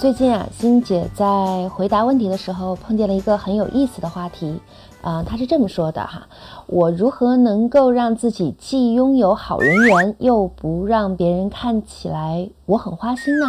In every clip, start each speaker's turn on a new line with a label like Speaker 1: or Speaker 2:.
Speaker 1: 最近啊，欣姐在回答问题的时候碰见了一个很有意思的话题。啊，她是这么说的哈，我如何能够让自己既拥有好人缘，又不让别人看起来我很花心呢？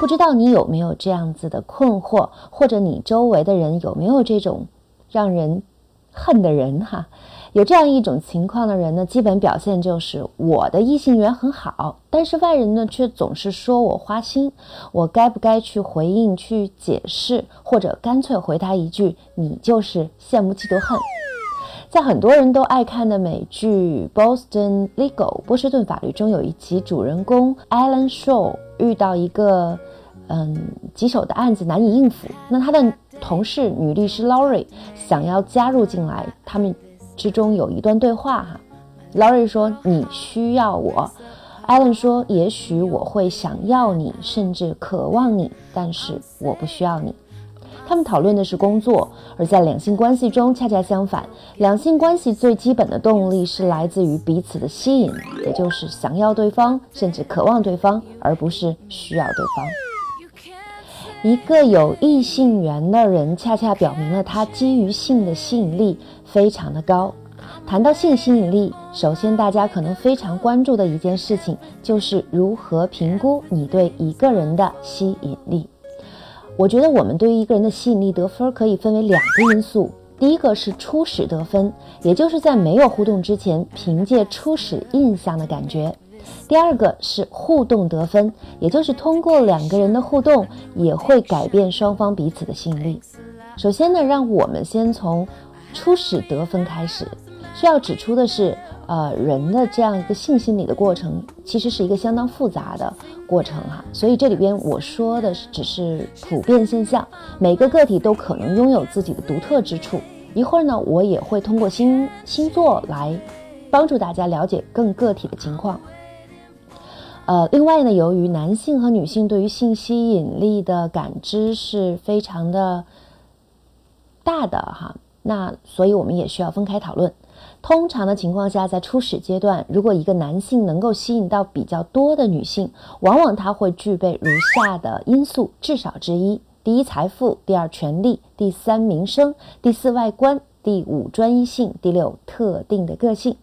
Speaker 1: 不知道你有没有这样子的困惑，或者你周围的人有没有这种让人恨的人哈？有这样一种情况的人呢，基本表现就是我的异性缘很好，但是外人呢却总是说我花心，我该不该去回应、去解释，或者干脆回他一句“你就是羡慕、嫉妒、恨”？在很多人都爱看的美剧《Boston Legal》波士顿法律中，有一集主人公 Alan Shaw 遇到一个嗯棘手的案子难以应付，那他的同事女律师 Laurie 想要加入进来，他们。之中有一段对话哈，Laurie 说你需要我，Allen 说也许我会想要你，甚至渴望你，但是我不需要你。他们讨论的是工作，而在两性关系中恰恰相反，两性关系最基本的动力是来自于彼此的吸引，也就是想要对方，甚至渴望对方，而不是需要对方。一个有异性缘的人，恰恰表明了他基于性的吸引力非常的高。谈到性吸引力，首先大家可能非常关注的一件事情，就是如何评估你对一个人的吸引力。我觉得我们对于一个人的吸引力得分，可以分为两个因素。第一个是初始得分，也就是在没有互动之前，凭借初始印象的感觉。第二个是互动得分，也就是通过两个人的互动，也会改变双方彼此的吸引力。首先呢，让我们先从初始得分开始。需要指出的是，呃，人的这样一个性心理的过程，其实是一个相当复杂的过程哈。所以这里边我说的是只是普遍现象，每个个体都可能拥有自己的独特之处。一会儿呢，我也会通过星星座来帮助大家了解更个体的情况。呃，另外呢，由于男性和女性对于性吸引力的感知是非常的大的哈，那所以我们也需要分开讨论。通常的情况下，在初始阶段，如果一个男性能够吸引到比较多的女性，往往他会具备如下的因素至少之一：第一，财富；第二，权力；第三，名声；第四，外观。第五，专一性；第六，特定的个性。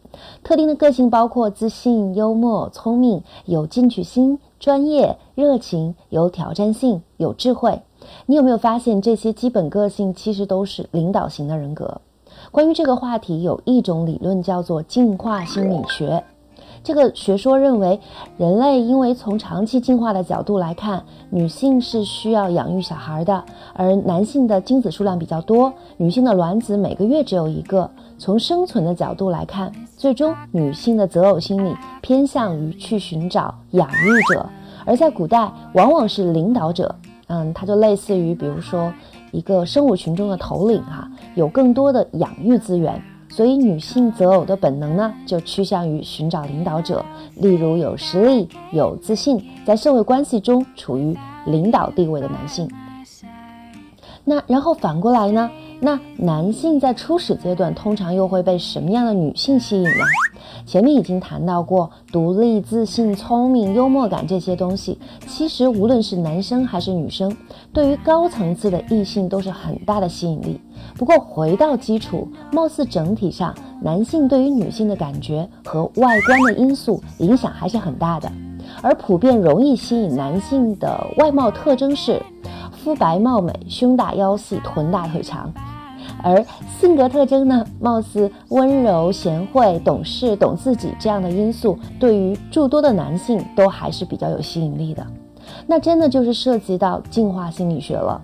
Speaker 1: 特定的个性包括自信、幽默、聪明、有进取心、专业、热情、有挑战性、有智慧。你有没有发现，这些基本个性其实都是领导型的人格？关于这个话题，有一种理论叫做进化心理学。这个学说认为，人类因为从长期进化的角度来看，女性是需要养育小孩的，而男性的精子数量比较多，女性的卵子每个月只有一个。从生存的角度来看，最终女性的择偶心理偏向于去寻找养育者，而在古代往往是领导者。嗯，它就类似于，比如说一个生物群中的头领哈，有更多的养育资源。所以，女性择偶的本能呢，就趋向于寻找领导者，例如有实力、有自信，在社会关系中处于领导地位的男性。那然后反过来呢？那男性在初始阶段通常又会被什么样的女性吸引呢？前面已经谈到过，独立、自信、聪明、幽默感这些东西，其实无论是男生还是女生，对于高层次的异性都是很大的吸引力。不过回到基础，貌似整体上男性对于女性的感觉和外观的因素影响还是很大的，而普遍容易吸引男性的外貌特征是肤白貌美、胸大腰细、臀大腿长，而性格特征呢，貌似温柔贤惠、懂事、懂自己这样的因素，对于诸多的男性都还是比较有吸引力的。那真的就是涉及到进化心理学了。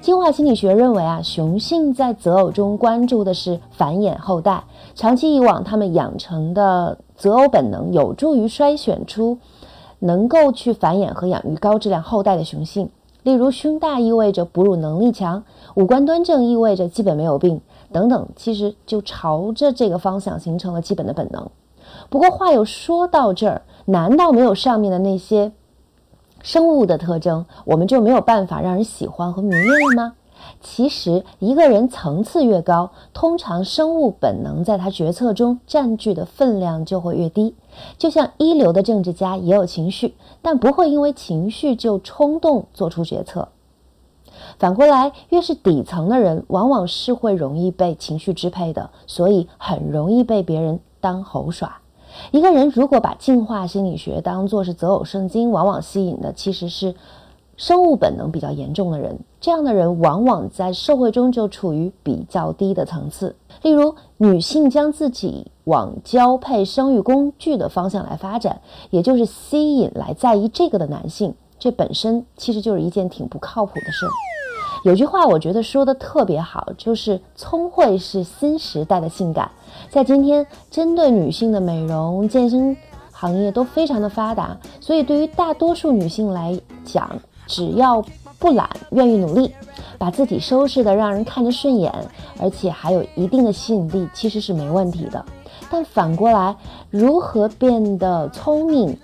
Speaker 1: 进化心理学认为啊，雄性在择偶中关注的是繁衍后代，长期以往，他们养成的择偶本能有助于筛选出能够去繁衍和养育高质量后代的雄性。例如，胸大意味着哺乳能力强，五官端正意味着基本没有病，等等，其实就朝着这个方向形成了基本的本能。不过话又说到这儿，难道没有上面的那些生物的特征，我们就没有办法让人喜欢和迷恋了吗？其实，一个人层次越高，通常生物本能在他决策中占据的分量就会越低。就像一流的政治家也有情绪，但不会因为情绪就冲动做出决策。反过来，越是底层的人，往往是会容易被情绪支配的，所以很容易被别人当猴耍。一个人如果把进化心理学当作是择偶圣经，往往吸引的其实是。生物本能比较严重的人，这样的人往往在社会中就处于比较低的层次。例如，女性将自己往交配生育工具的方向来发展，也就是吸引来在意这个的男性，这本身其实就是一件挺不靠谱的事。有句话我觉得说的特别好，就是聪慧是新时代的性感。在今天，针对女性的美容、健身行业都非常的发达，所以对于大多数女性来讲，只要不懒，愿意努力，把自己收拾的让人看着顺眼，而且还有一定的吸引力，其实是没问题的。但反过来，如何变得聪明、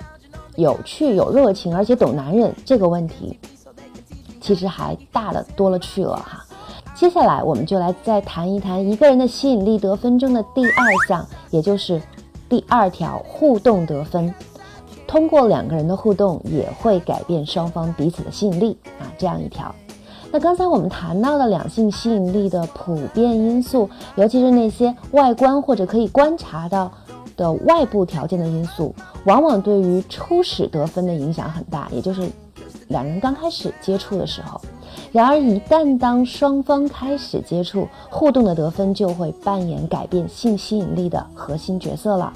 Speaker 1: 有趣、有热情，而且懂男人，这个问题其实还大的多了去了哈。接下来，我们就来再谈一谈一个人的吸引力得分中的第二项，也就是第二条互动得分。通过两个人的互动，也会改变双方彼此的吸引力啊，这样一条。那刚才我们谈到的两性吸引力的普遍因素，尤其是那些外观或者可以观察到的外部条件的因素，往往对于初始得分的影响很大，也就是两人刚开始接触的时候。然而，一旦当双方开始接触，互动的得分就会扮演改变性吸引力的核心角色了。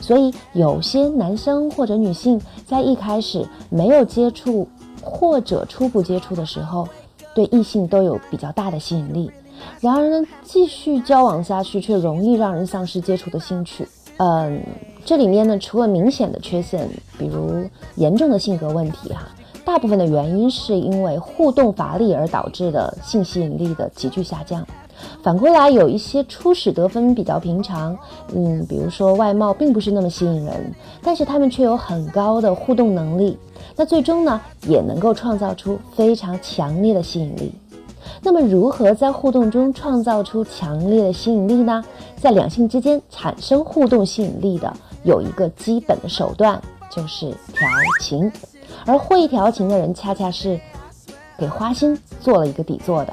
Speaker 1: 所以，有些男生或者女性在一开始没有接触或者初步接触的时候，对异性都有比较大的吸引力。然而呢，继续交往下去却容易让人丧失接触的兴趣。嗯，这里面呢，除了明显的缺陷，比如严重的性格问题，哈，大部分的原因是因为互动乏力而导致的性吸引力的急剧下降。反过来，有一些初始得分比较平常，嗯，比如说外貌并不是那么吸引人，但是他们却有很高的互动能力，那最终呢，也能够创造出非常强烈的吸引力。那么，如何在互动中创造出强烈的吸引力呢？在两性之间产生互动吸引力的有一个基本的手段，就是调情，而会调情的人，恰恰是给花心做了一个底座的。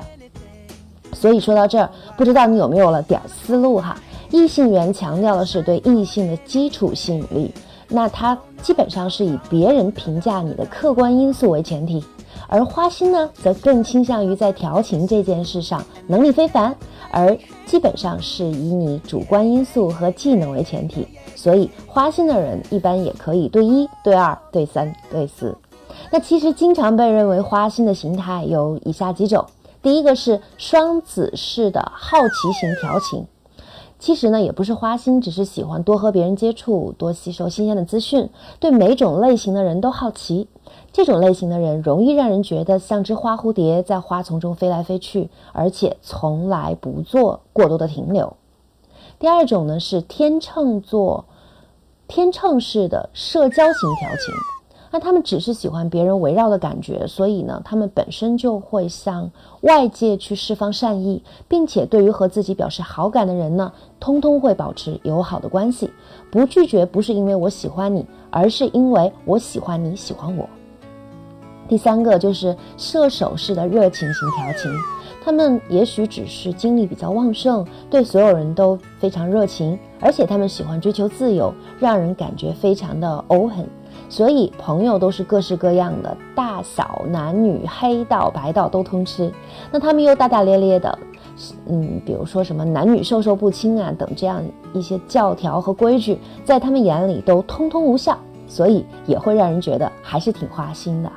Speaker 1: 所以说到这儿，不知道你有没有了点思路哈？异性缘强调的是对异性的基础吸引力，那它基本上是以别人评价你的客观因素为前提，而花心呢，则更倾向于在调情这件事上能力非凡，而基本上是以你主观因素和技能为前提。所以花心的人一般也可以对一对二对三对四。那其实经常被认为花心的形态有以下几种。第一个是双子式的好奇型调情，其实呢也不是花心，只是喜欢多和别人接触，多吸收新鲜的资讯，对每种类型的人都好奇。这种类型的人容易让人觉得像只花蝴蝶在花丛中飞来飞去，而且从来不做过多的停留。第二种呢是天秤座，天秤式的社交型调情。那他们只是喜欢别人围绕的感觉，所以呢，他们本身就会向外界去释放善意，并且对于和自己表示好感的人呢，通通会保持友好的关系，不拒绝不是因为我喜欢你，而是因为我喜欢你喜欢我。第三个就是射手式的热情型调情，他们也许只是精力比较旺盛，对所有人都非常热情，而且他们喜欢追求自由，让人感觉非常的 open。所以朋友都是各式各样的，大小男女、黑道白道都通吃。那他们又大大咧咧的，嗯，比如说什么男女授受不亲啊等这样一些教条和规矩，在他们眼里都通通无效，所以也会让人觉得还是挺花心的。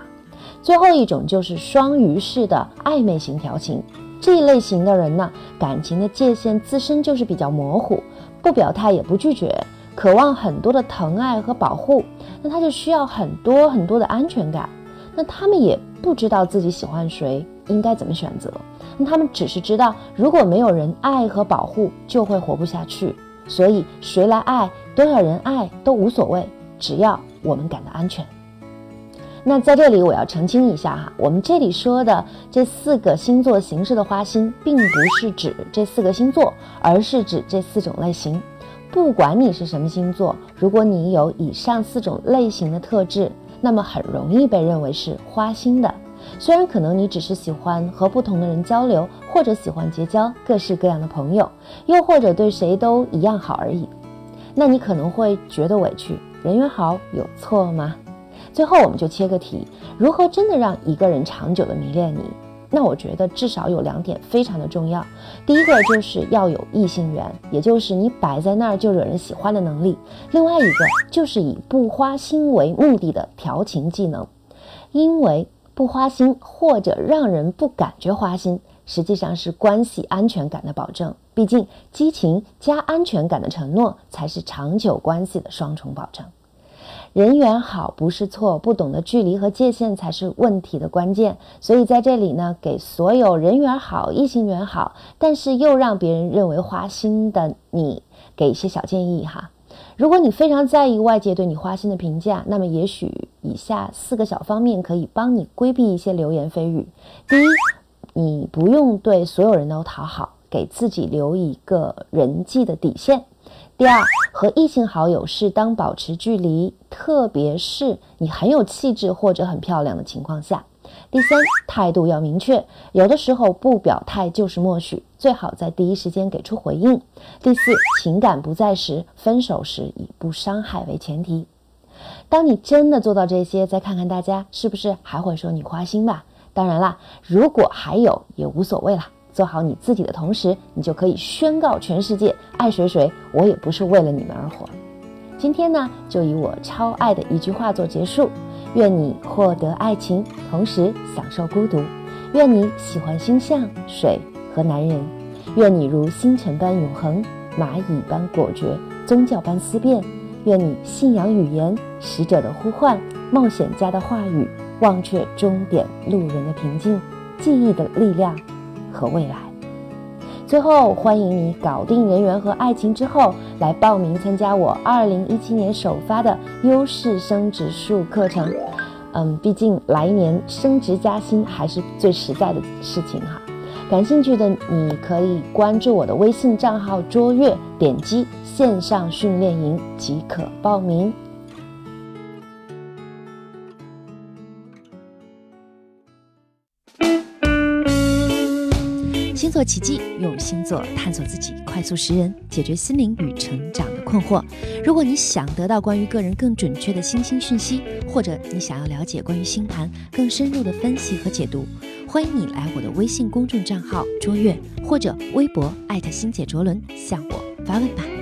Speaker 1: 最后一种就是双鱼式的暧昧型调情，这一类型的人呢，感情的界限自身就是比较模糊，不表态也不拒绝。渴望很多的疼爱和保护，那他就需要很多很多的安全感。那他们也不知道自己喜欢谁，应该怎么选择。那他们只是知道，如果没有人爱和保护，就会活不下去。所以谁来爱，多少人爱都无所谓，只要我们感到安全。那在这里我要澄清一下哈，我们这里说的这四个星座形式的花心，并不是指这四个星座，而是指这四种类型。不管你是什么星座，如果你有以上四种类型的特质，那么很容易被认为是花心的。虽然可能你只是喜欢和不同的人交流，或者喜欢结交各式各样的朋友，又或者对谁都一样好而已，那你可能会觉得委屈。人缘好有错吗？最后，我们就切个题：如何真的让一个人长久的迷恋你？那我觉得至少有两点非常的重要。第一个就是要有异性缘，也就是你摆在那儿就惹人喜欢的能力；另外一个就是以不花心为目的的调情技能。因为不花心或者让人不感觉花心，实际上是关系安全感的保证。毕竟，激情加安全感的承诺才是长久关系的双重保证。人缘好不是错，不懂得距离和界限才是问题的关键。所以在这里呢，给所有人缘好、异性缘好，但是又让别人认为花心的你，给一些小建议哈。如果你非常在意外界对你花心的评价，那么也许以下四个小方面可以帮你规避一些流言蜚语。第一，你不用对所有人都讨好，给自己留一个人际的底线。第二，和异性好友适当保持距离，特别是你很有气质或者很漂亮的情况下。第三，态度要明确，有的时候不表态就是默许，最好在第一时间给出回应。第四，情感不在时，分手时以不伤害为前提。当你真的做到这些，再看看大家是不是还会说你花心吧。当然啦，如果还有也无所谓了。做好你自己的同时，你就可以宣告全世界：爱谁谁，我也不是为了你们而活。今天呢，就以我超爱的一句话做结束：愿你获得爱情，同时享受孤独；愿你喜欢星象、水和男人；愿你如星辰般永恒，蚂蚁般果决，宗教般思辨；愿你信仰语言，使者的呼唤，冒险家的话语，忘却终点路人。的平静，记忆的力量。和未来。最后，欢迎你搞定人缘和爱情之后，来报名参加我二零一七年首发的优势升职术课程。嗯，毕竟来年升职加薪还是最实在的事情哈。感兴趣的你可以关注我的微信账号“卓越”，点击线上训练营即可报名。
Speaker 2: 星座奇迹，用星座探索自己，快速识人，解决心灵与成长的困惑。如果你想得到关于个人更准确的星星讯息，或者你想要了解关于星盘更深入的分析和解读，欢迎你来我的微信公众账号“卓越”或者微博“艾特星姐卓伦”向我发问吧。